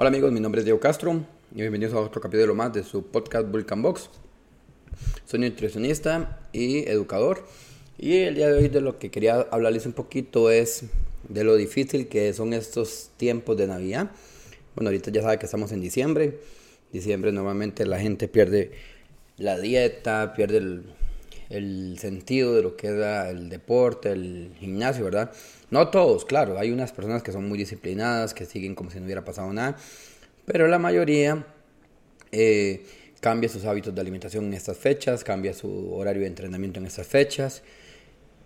Hola amigos, mi nombre es Diego Castro y bienvenidos a otro capítulo más de su podcast Vulcan Box. Soy nutricionista y educador y el día de hoy de lo que quería hablarles un poquito es de lo difícil que son estos tiempos de Navidad. Bueno, ahorita ya saben que estamos en diciembre. Diciembre normalmente la gente pierde la dieta, pierde el, el sentido de lo que es el deporte, el gimnasio, ¿verdad? No todos, claro, hay unas personas que son muy disciplinadas, que siguen como si no hubiera pasado nada, pero la mayoría eh, cambia sus hábitos de alimentación en estas fechas, cambia su horario de entrenamiento en estas fechas.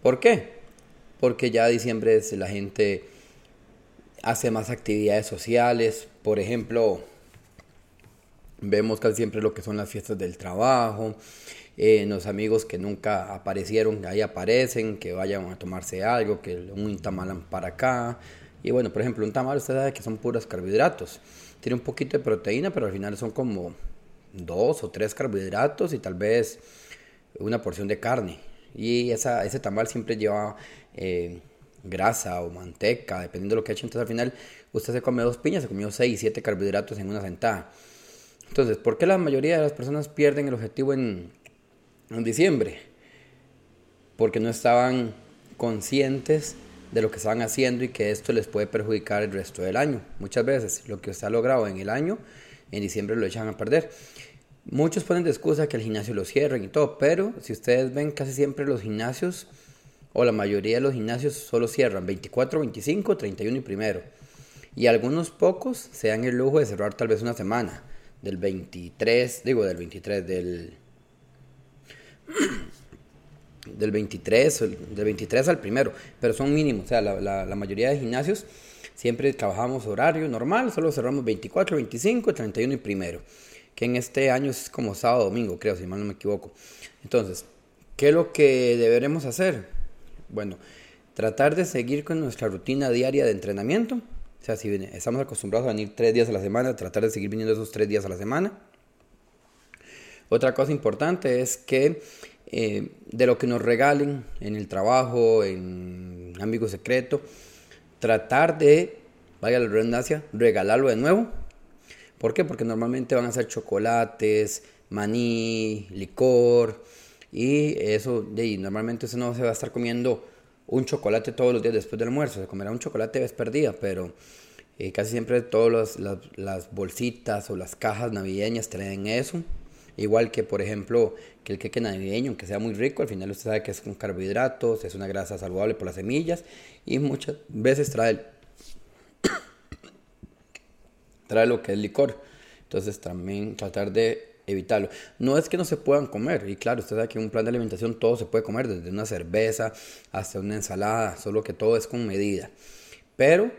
¿Por qué? Porque ya diciembre la gente hace más actividades sociales, por ejemplo, vemos casi siempre lo que son las fiestas del trabajo, eh, los amigos que nunca aparecieron, ahí aparecen, que vayan a tomarse algo, que un tamal para acá. Y bueno, por ejemplo, un tamal usted sabe que son puros carbohidratos. Tiene un poquito de proteína, pero al final son como dos o tres carbohidratos y tal vez una porción de carne. Y esa, ese tamal siempre lleva eh, grasa o manteca, dependiendo de lo que ha hecho. Entonces al final usted se come dos piñas, se comió seis, siete carbohidratos en una sentada. Entonces, ¿por qué la mayoría de las personas pierden el objetivo en, en diciembre, porque no estaban conscientes de lo que estaban haciendo y que esto les puede perjudicar el resto del año. Muchas veces lo que usted ha logrado en el año, en diciembre lo echan a perder. Muchos ponen de excusa que el gimnasio lo cierren y todo, pero si ustedes ven casi siempre los gimnasios, o la mayoría de los gimnasios solo cierran 24, 25, 31 y primero. Y algunos pocos se dan el lujo de cerrar tal vez una semana, del 23, digo del 23, del del 23, del 23 al primero, pero son mínimos, o sea, la, la, mayoría de gimnasios siempre trabajamos horario normal, solo cerramos 24, 25, 31 y primero, que en este año es como sábado, domingo, creo, si mal no me equivoco. Entonces, ¿qué es lo que deberemos hacer? Bueno, tratar de seguir con nuestra rutina diaria de entrenamiento, o sea, si estamos acostumbrados a venir tres días a la semana, tratar de seguir viniendo esos tres días a la semana otra cosa importante es que eh, de lo que nos regalen en el trabajo, en Amigo Secreto, tratar de, vaya la redundancia, regalarlo de nuevo. ¿Por qué? Porque normalmente van a ser chocolates, maní, licor, y eso, y normalmente usted no se va a estar comiendo un chocolate todos los días después del almuerzo, se comerá un chocolate vez perdida, pero eh, casi siempre todas las, las bolsitas o las cajas navideñas traen eso. Igual que, por ejemplo, que el queque navideño, aunque sea muy rico, al final usted sabe que es con carbohidratos, es una grasa saludable por las semillas y muchas veces trae, trae lo que es licor. Entonces también tratar de evitarlo. No es que no se puedan comer, y claro, usted sabe que en un plan de alimentación todo se puede comer, desde una cerveza hasta una ensalada, solo que todo es con medida. Pero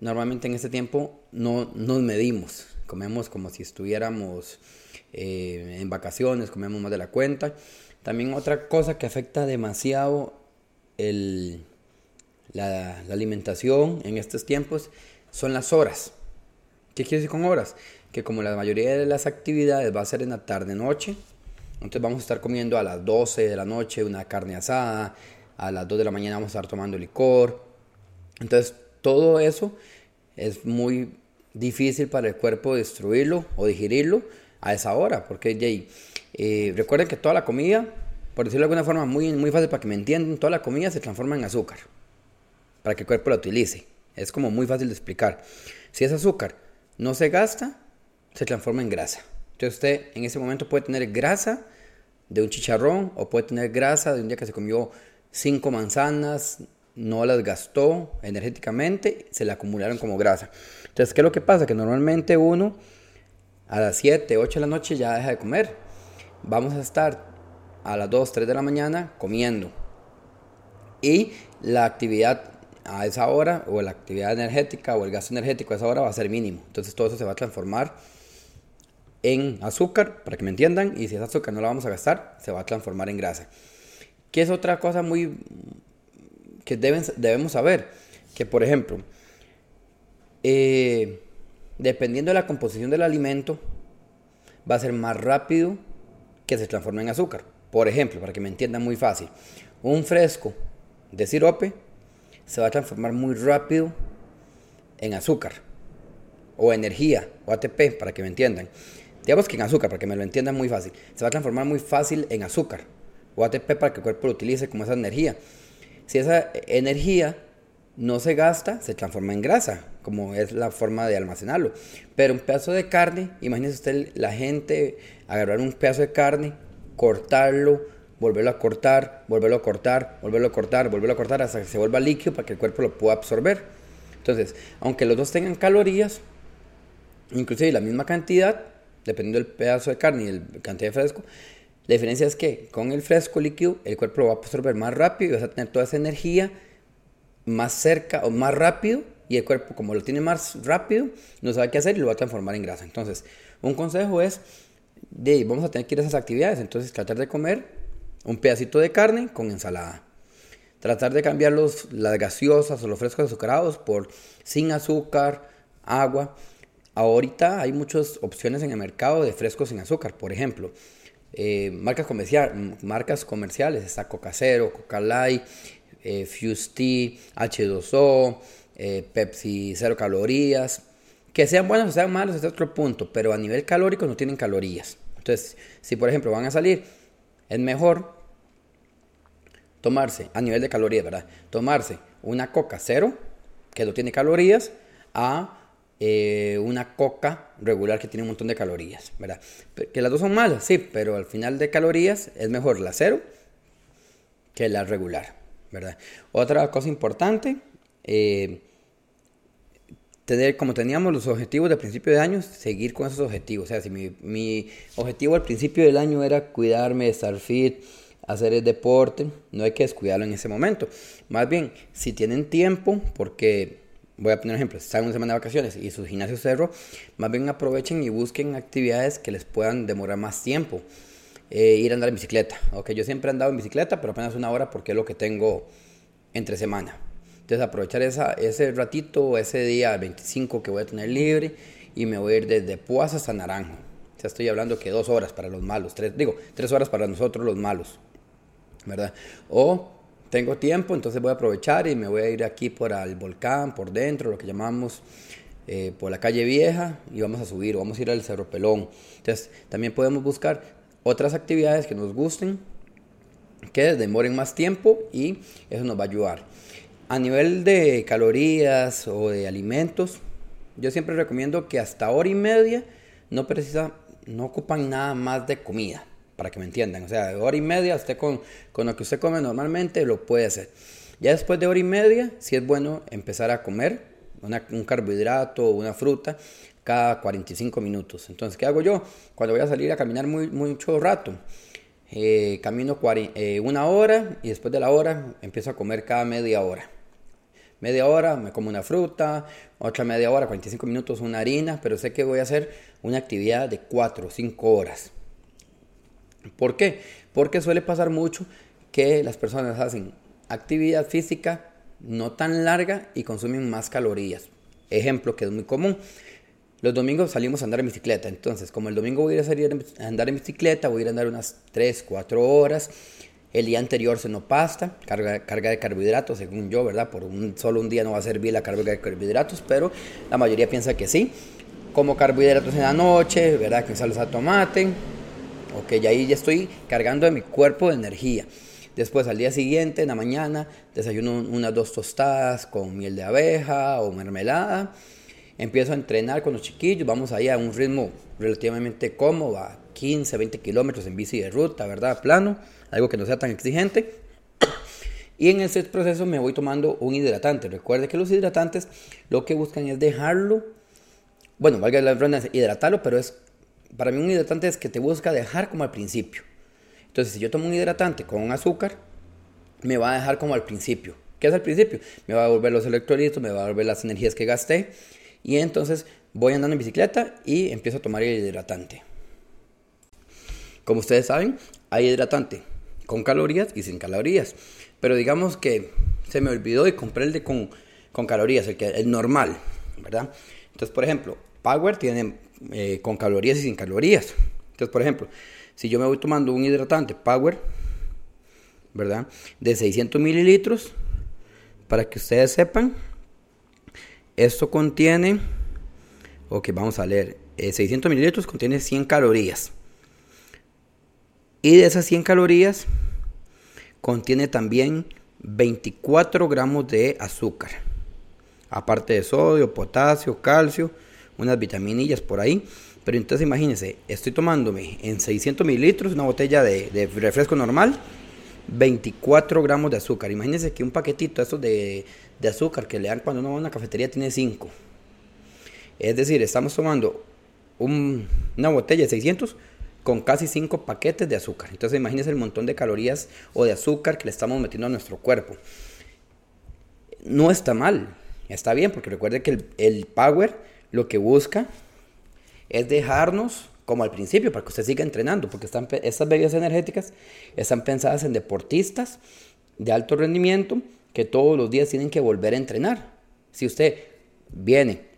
normalmente en este tiempo no nos medimos, comemos como si estuviéramos eh, en vacaciones, comemos más de la cuenta. También otra cosa que afecta demasiado el, la, alimentación en estos tiempos son las horas. ¿Qué quiere decir con horas? Que como la mayoría de las actividades va a ser en la tarde-noche, entonces vamos a estar comiendo a las 12 de la noche una carne asada, a las 2 de la mañana vamos a estar tomando licor. Entonces todo eso es muy difícil para el cuerpo destruirlo o digerirlo a esa hora, porque eh, recuerden que toda la comida, por decirlo de alguna forma muy, muy fácil para que me entiendan, toda la comida se transforma en azúcar, para que el cuerpo la utilice. Es como muy fácil de explicar. Si es azúcar no se gasta, se transforma en grasa. Entonces usted en ese momento puede tener grasa de un chicharrón o puede tener grasa de un día que se comió cinco manzanas, no las gastó energéticamente, se le acumularon como grasa. Entonces, ¿qué es lo que pasa? Que normalmente uno a las 7, 8 de la noche ya deja de comer. Vamos a estar a las 2, 3 de la mañana comiendo. Y la actividad a esa hora, o la actividad energética, o el gasto energético a esa hora va a ser mínimo. Entonces todo eso se va a transformar en azúcar, para que me entiendan, y si ese azúcar no la vamos a gastar, se va a transformar en grasa. ¿Qué es otra cosa muy que deben, debemos saber? Que por ejemplo, eh, dependiendo de la composición del alimento, va a ser más rápido que se transforme en azúcar. Por ejemplo, para que me entiendan muy fácil, un fresco de sirope se va a transformar muy rápido en azúcar. o energía, o ATP, para que me entiendan. Digamos que en azúcar, para que me lo entiendan muy fácil. Se va a transformar muy fácil en azúcar, o ATP para que el cuerpo lo utilice como esa energía. Si esa energía no se gasta, se transforma en grasa, como es la forma de almacenarlo. Pero un pedazo de carne, imagínese usted la gente agarrar un pedazo de carne, cortarlo, volverlo a cortar, volverlo a cortar, volverlo a cortar, volverlo a cortar hasta que se vuelva líquido para que el cuerpo lo pueda absorber. Entonces, aunque los dos tengan calorías, inclusive la misma cantidad, dependiendo del pedazo de carne y la cantidad de fresco, la diferencia es que con el fresco líquido el cuerpo lo va a absorber más rápido y vas a tener toda esa energía más cerca o más rápido y el cuerpo como lo tiene más rápido no sabe qué hacer y lo va a transformar en grasa. Entonces, un consejo es, de, vamos a tener que ir a esas actividades, entonces tratar de comer un pedacito de carne con ensalada. Tratar de cambiar los, las gaseosas o los frescos azucarados por sin azúcar, agua. Ahorita hay muchas opciones en el mercado de frescos sin azúcar. Por ejemplo, eh, marcas, marcas comerciales. Está Coca Cero, Coca Light, eh, Fuse Tea, H2O, eh, Pepsi cero calorías. Que sean buenos o sean malos es otro punto, pero a nivel calórico no tienen calorías. Entonces, si por ejemplo van a salir, es mejor tomarse, a nivel de calorías, ¿verdad? Tomarse una coca cero, que no tiene calorías, a eh, una coca regular que tiene un montón de calorías, ¿verdad? Que las dos son malas, sí, pero al final de calorías es mejor la cero que la regular. ¿verdad? Otra cosa importante, eh, tener, como teníamos los objetivos de principio de año, seguir con esos objetivos. O sea, si mi, mi objetivo al principio del año era cuidarme, estar fit, hacer el deporte, no hay que descuidarlo en ese momento. Más bien, si tienen tiempo, porque voy a poner un ejemplo, están una semana de vacaciones y su gimnasio cerró, más bien aprovechen y busquen actividades que les puedan demorar más tiempo. Eh, ir a andar en bicicleta. Ok, yo siempre he andado en bicicleta, pero apenas una hora porque es lo que tengo entre semana. Entonces aprovechar ese ratito, ese día 25 que voy a tener libre y me voy a ir desde Puas hasta Naranjo. Ya estoy hablando que dos horas para los malos, tres, digo, tres horas para nosotros los malos, ¿verdad? O tengo tiempo, entonces voy a aprovechar y me voy a ir aquí por el volcán, por dentro, lo que llamamos eh, por la calle vieja y vamos a subir, vamos a ir al Cerro Pelón. Entonces también podemos buscar otras actividades que nos gusten, que demoren más tiempo y eso nos va a ayudar. A nivel de calorías o de alimentos, yo siempre recomiendo que hasta hora y media no precisa, no ocupan nada más de comida, para que me entiendan. O sea, de hora y media usted con, con lo que usted come normalmente lo puede hacer. Ya después de hora y media, si es bueno empezar a comer un carbohidrato o una fruta cada 45 minutos. Entonces, ¿qué hago yo? Cuando voy a salir a caminar muy, mucho rato, eh, camino eh, una hora y después de la hora empiezo a comer cada media hora. Media hora me como una fruta, otra media hora, 45 minutos una harina, pero sé que voy a hacer una actividad de 4 o 5 horas. ¿Por qué? Porque suele pasar mucho que las personas hacen actividad física no tan larga y consumen más calorías. Ejemplo que es muy común. Los domingos salimos a andar en bicicleta, entonces como el domingo voy a ir a salir a andar en bicicleta, voy a ir a andar unas 3, 4 horas. El día anterior se no pasta, carga, carga de carbohidratos, según yo, ¿verdad? Por un, solo un día no va a servir la carga de carbohidratos, pero la mayoría piensa que sí. Como carbohidratos en la noche, ¿verdad? Salsa de tomate. Ok, y ahí ya estoy cargando de mi cuerpo de energía. Después al día siguiente, en la mañana, desayuno unas dos tostadas con miel de abeja o mermelada empiezo a entrenar con los chiquillos, vamos ahí a un ritmo relativamente cómodo, a 15, 20 kilómetros en bici de ruta, ¿verdad? Plano, algo que no sea tan exigente. Y en ese proceso me voy tomando un hidratante. Recuerde que los hidratantes lo que buscan es dejarlo, bueno, valga la redundancia, hidratarlo, pero es, para mí un hidratante es que te busca dejar como al principio. Entonces, si yo tomo un hidratante con azúcar, me va a dejar como al principio. ¿Qué es al principio? Me va a devolver los electrolitos, me va a devolver las energías que gasté y entonces voy andando en bicicleta y empiezo a tomar el hidratante. Como ustedes saben, hay hidratante con calorías y sin calorías. Pero digamos que se me olvidó y compré el de con, calorías, el, que, el normal, ¿verdad? Entonces, por ejemplo, Power tiene eh, con calorías y sin calorías. Entonces, por ejemplo, si yo me voy tomando un hidratante Power, ¿verdad? De 600 mililitros, para que ustedes sepan, esto contiene Ok, vamos a leer. 600 eh, mililitros contiene 100 calorías. Y de esas 100 calorías contiene también 24 gramos de azúcar. Aparte de sodio, potasio, calcio, unas vitaminillas por ahí. Pero entonces imagínense, estoy tomándome en 600 mililitros una botella de, refresco normal, 24 gramos de azúcar. Imagínense que un paquetito de, de azúcar que le dan cuando uno va a una cafetería tiene 5. Es decir, estamos tomando una botella de 600 con casi 5 paquetes de azúcar. Entonces imagínense el montón de calorías o de azúcar que le estamos metiendo a nuestro cuerpo. No está mal, está bien, porque recuerde que el, Power lo que busca es dejarnos como al principio, para que usted siga entrenando, porque están, estas bebidas energéticas están pensadas en deportistas de alto rendimiento que todos los días tienen que volver a entrenar. Si usted viene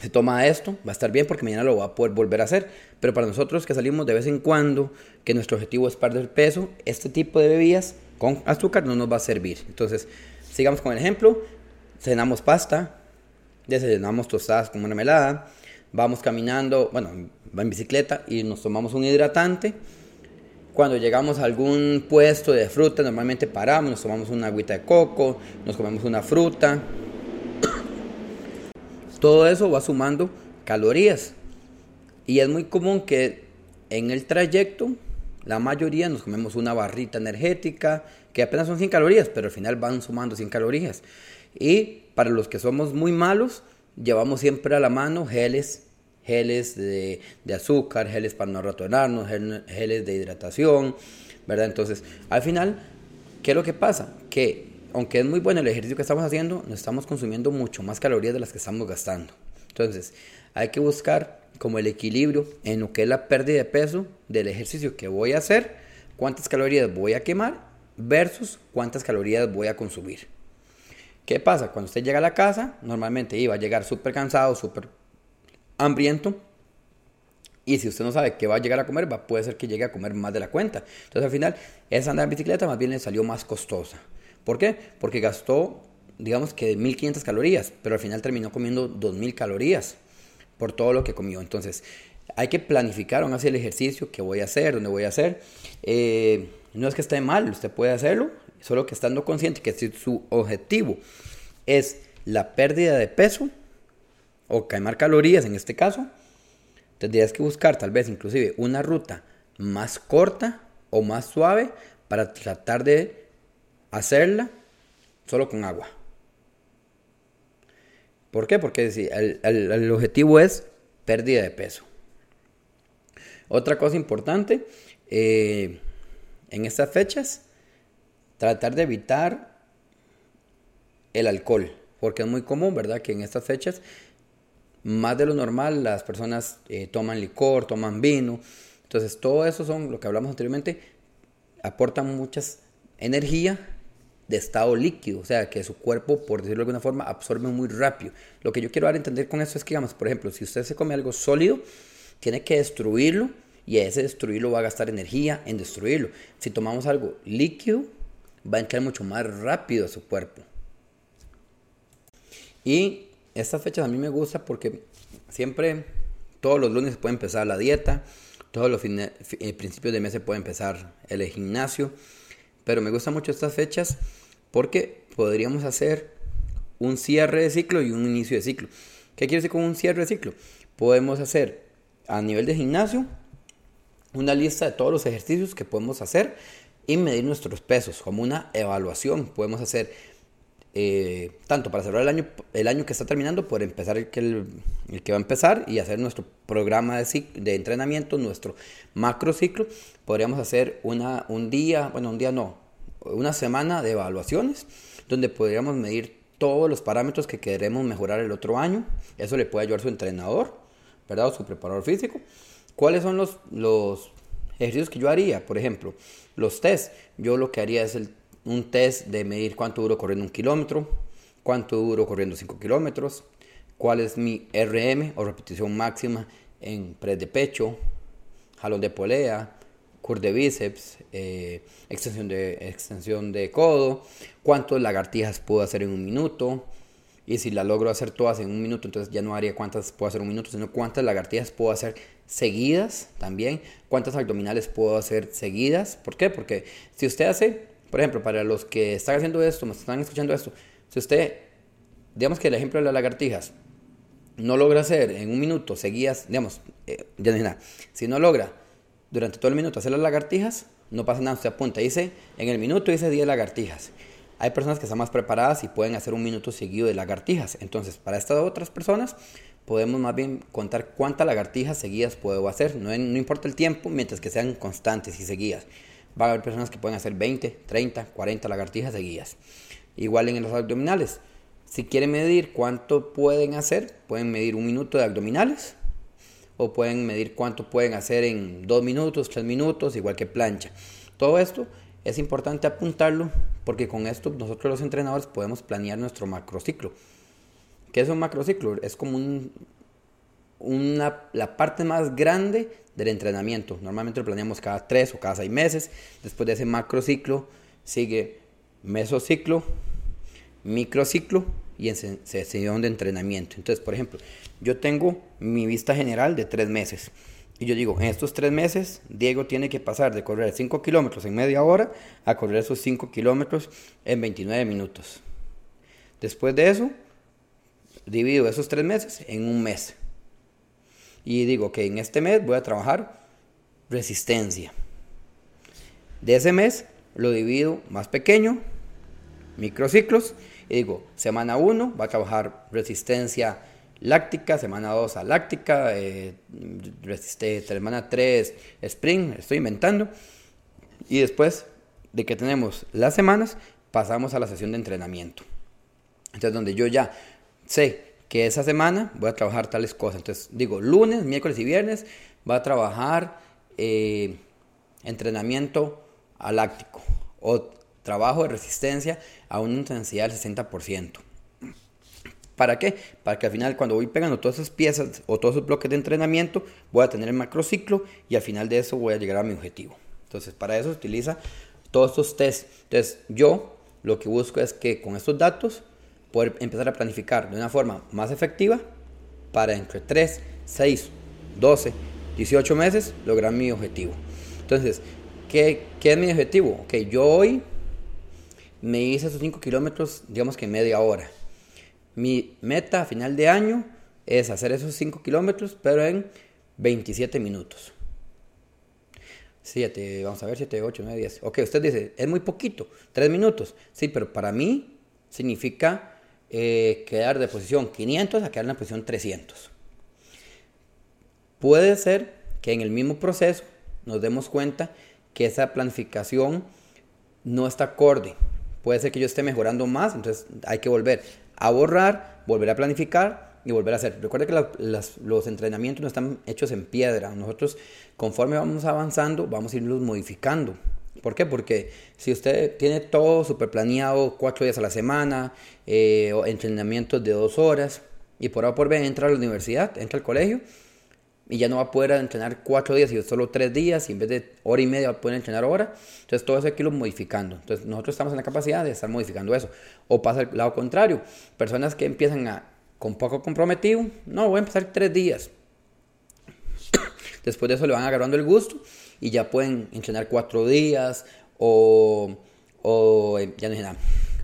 se toma esto, va a estar bien porque mañana lo va a poder volver a hacer. Pero para nosotros que salimos de vez en cuando, que nuestro objetivo es perder peso, este tipo de bebidas con azúcar no nos va a servir. Entonces, sigamos con el ejemplo. Cenamos pasta, desayunamos tostadas con una melada, vamos caminando, bueno, va en bicicleta y nos tomamos un hidratante. Cuando llegamos a algún puesto de fruta, normalmente paramos, nos tomamos una agüita de coco, nos comemos una fruta, todo eso va sumando calorías. Y es muy común que en el trayecto la mayoría nos comemos una barrita energética que apenas son 100 calorías, pero al final van sumando 100 calorías. Y para los que somos muy malos, llevamos siempre a la mano geles, geles de, azúcar, geles para no ratonarnos, geles de hidratación, ¿verdad? Entonces, al final, ¿qué es lo que pasa? Que aunque es muy bueno el ejercicio que estamos haciendo, nos estamos consumiendo mucho más calorías de las que estamos gastando. Entonces, hay que buscar como el equilibrio en lo que es la pérdida de peso del ejercicio que voy a hacer, cuántas calorías voy a quemar versus cuántas calorías voy a consumir. ¿Qué pasa? Cuando usted llega a la casa, normalmente iba a llegar súper cansado, súper hambriento. Y si usted no sabe qué va a llegar a comer, va, puede ser que llegue a comer más de la cuenta. Entonces al final, esa andar en bicicleta más bien le salió más costosa. ¿Por qué? Porque gastó, digamos que 1500 calorías, pero al final terminó comiendo 2000 calorías por todo lo que comió. Entonces, hay que planificar aún así el ejercicio que voy a hacer, dónde voy a hacer. Eh, no es que esté mal, usted puede hacerlo, solo que estando consciente que si su objetivo es la pérdida de peso o quemar calorías en este caso, tendrías que buscar tal vez inclusive una ruta más corta o más suave para tratar de hacerla solo con agua. ¿Por qué? Porque el, objetivo es pérdida de peso. Otra cosa importante, eh, en estas fechas, tratar de evitar el alcohol, porque es muy común, ¿verdad? Que en estas fechas, más de lo normal, las personas eh, toman licor, toman vino. Entonces, todo eso son, lo que hablamos anteriormente, aportan muchas energía de estado líquido, o sea, que su cuerpo, por decirlo de alguna forma, absorbe muy rápido. Lo que yo quiero dar a entender con esto es que, digamos, por ejemplo, si usted se come algo sólido, tiene que destruirlo y ese destruirlo va a gastar energía en destruirlo. Si tomamos algo líquido, va a entrar mucho más rápido a su cuerpo. Y estas fechas a mí me gusta porque siempre, todos los lunes se puede empezar la dieta, todos los fines, eh, principios de mes se puede empezar el gimnasio, pero me gustan mucho estas fechas porque podríamos hacer un cierre de ciclo y un inicio de ciclo. ¿Qué quiere decir con un cierre de ciclo? Podemos hacer a nivel de gimnasio una lista de todos los ejercicios que podemos hacer y medir nuestros pesos como una evaluación. Podemos hacer eh, tanto para cerrar el año, el año que está terminando, por empezar el que, el, que va a empezar y hacer nuestro programa de, de entrenamiento, nuestro macro ciclo. Podríamos hacer una, un día, bueno, un día no, una semana de evaluaciones donde podríamos medir todos los parámetros que queremos mejorar el otro año. Eso le puede ayudar su entrenador, ¿verdad? Su preparador físico. ¿Cuáles son los, los ejercicios que yo haría? Por ejemplo, los test. Yo lo que haría es un test de medir cuánto duro corriendo un kilómetro, cuánto duro corriendo 5 kilómetros, cuál es mi RM o repetición máxima en press de pecho, jalón de polea, curl de bíceps, eh, extensión, de, extensión de codo, cuántas lagartijas puedo hacer en un minuto, Y si la logro hacer todas en un minuto, entonces ya no haría cuántas puedo hacer en un minuto, sino cuántas lagartijas puedo hacer seguidas también, cuántas abdominales puedo hacer seguidas. ¿Por qué? Porque si usted hace, por ejemplo, para los que están haciendo esto, me están escuchando esto, si usted, digamos que el ejemplo de las lagartijas, no logra hacer en un minuto seguidas, digamos, eh, ya no nada, si no logra durante todo el minuto hacer las lagartijas, no pasa nada, usted apunta, dice, en el minuto hice 10 lagartijas. Hay personas que están más preparadas y pueden hacer un minuto seguido de lagartijas. Entonces, para estas otras personas, podemos más bien contar cuántas lagartijas seguidas puedo hacer. No, importa el tiempo, mientras que sean constantes y seguidas. Va a haber personas que pueden hacer 20, 30, 40 lagartijas seguidas. Igual en los abdominales. Si quieren medir cuánto pueden hacer, pueden medir un minuto de abdominales o pueden medir cuánto pueden hacer en dos minutos, tres minutos, igual que plancha. Todo esto es importante apuntarlo porque con esto nosotros los entrenadores podemos planear nuestro macrociclo. ¿Qué es un macrociclo? Es como un, una, la parte más grande del entrenamiento. Normalmente lo planeamos cada tres o cada seis meses. Después de ese macrociclo sigue mesociclo, microciclo y en sesión de entrenamiento. Entonces, por ejemplo, yo tengo mi vista general de tres meses. Y yo digo, en estos tres meses, Diego tiene que pasar de correr 5 kilómetros en media hora a correr esos 5 kilómetros en 29 minutos. Después de eso, divido esos tres meses en un mes. Y digo que en este mes voy a trabajar resistencia. De ese mes lo divido más pequeño, microciclos, y digo, semana 1 va a trabajar resistencia láctica, semana 2 a láctica, eh, semana 3 sprint, estoy inventando. Y después de que tenemos las semanas, pasamos a la sesión de entrenamiento. Entonces, donde yo ya sé que esa semana voy a trabajar tales cosas. Entonces, digo, lunes, miércoles y viernes va a trabajar eh, entrenamiento láctico o trabajo de resistencia a una intensidad del 60%. ¿Para qué? Para que al final cuando voy pegando todas esas piezas o todos esos bloques de entrenamiento voy a tener el macrociclo y al final de eso voy a llegar a mi objetivo. Entonces para eso se utiliza todos estos test. Entonces yo lo que busco es que con estos datos poder empezar a planificar de una forma más efectiva para entre 3, 6, 12, 18 meses lograr mi objetivo. Entonces, ¿qué, qué es mi objetivo? Ok, yo hoy me hice esos 5 kilómetros, digamos que en media hora. Mi meta a final de año es hacer esos 5 kilómetros, pero en 27 minutos. 7, vamos a ver, 7, 8, 9, 10. Ok, usted dice, es muy poquito, 3 minutos. Sí, pero para mí significa eh, quedar de posición 500 a quedar en la posición 300. Puede ser que en el mismo proceso nos demos cuenta que esa planificación no está acorde. Puede ser que yo esté mejorando más, entonces hay que volver a borrar, volver a planificar y volver a hacer. Recuerde que los entrenamientos no están hechos en piedra. Nosotros, conforme vamos avanzando, vamos a irlos modificando. ¿Por qué? Porque si usted tiene todo súper planeado, cuatro días a la semana, eh, entrenamientos de dos horas, y por A por B entra a la universidad, entra al colegio, y ya no va a poder entrenar cuatro días, y solo tres días, y en vez de hora y media va a poder entrenar hora. Entonces todo eso hay que irlo modificando. Entonces nosotros estamos en la capacidad de estar modificando eso. O pasa al lado contrario, personas que empiezan a, con poco comprometido, no, voy a empezar tres días. Después de eso le van agarrando el gusto y ya pueden entrenar cuatro días o, o ya no nada.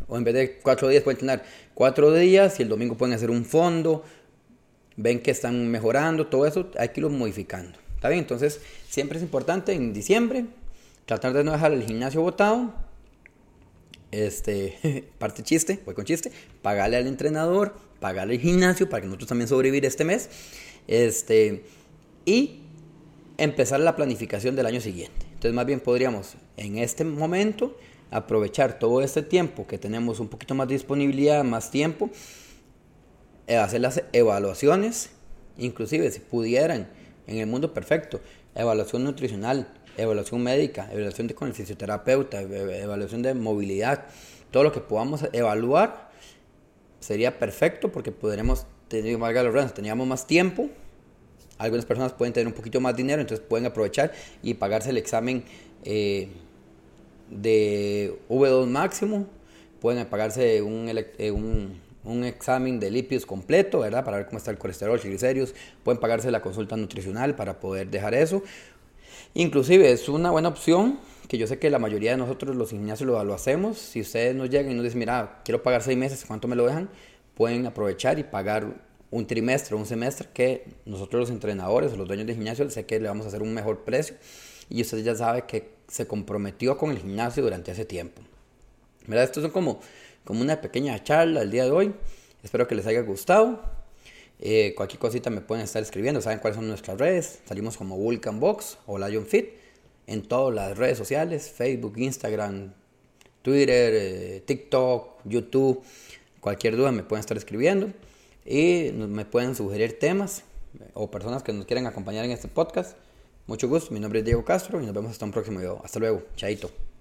O en vez de cuatro días pueden entrenar cuatro días y el domingo pueden hacer un fondo ven que están mejorando, todo eso hay que irlo modificando. ¿Está bien? Entonces, siempre es importante en diciembre tratar de no dejar el gimnasio botado. Este, parte chiste, voy con chiste, pagarle al entrenador, pagarle el gimnasio para que nosotros también sobrevivir este mes. Este, y empezar la planificación del año siguiente. Entonces, más bien podríamos en este momento aprovechar todo este tiempo que tenemos un poquito más disponibilidad, más tiempo hacer las evaluaciones, inclusive si pudieran, en el mundo perfecto, evaluación nutricional, evaluación médica, evaluación de, con el fisioterapeuta, evaluación de movilidad, todo lo que podamos evaluar sería perfecto porque podremos tener, valga los teníamos más tiempo, algunas personas pueden tener un poquito más dinero, entonces pueden aprovechar y pagarse el examen eh, de V2 máximo, pueden pagarse un, eh, un un examen de lípidos completo, ¿verdad? Para ver cómo está el colesterol, triglicéridos. Pueden pagarse la consulta nutricional para poder dejar eso. Inclusive es una buena opción que yo sé que la mayoría de nosotros los gimnasios lo, hacemos. Si ustedes nos llegan y nos dicen, mira, quiero pagar seis meses, ¿cuánto me lo dejan? Pueden aprovechar y pagar un trimestre o un semestre que nosotros los entrenadores o los dueños de gimnasio sé que le vamos a hacer un mejor precio y usted ya sabe que se comprometió con el gimnasio durante ese tiempo. ¿Verdad? Esto es como, como una pequeña charla el día de hoy. Espero que les haya gustado. Eh, cualquier cosita me pueden estar escribiendo. Saben cuáles son nuestras redes. Salimos como Vulcan Box o Lion Fit en todas las redes sociales: Facebook, Instagram, Twitter, eh, TikTok, YouTube. Cualquier duda me pueden estar escribiendo y me pueden sugerir temas o personas que nos quieran acompañar en este podcast. Mucho gusto, mi nombre es Diego Castro y nos vemos hasta un próximo video. Hasta luego, chaito.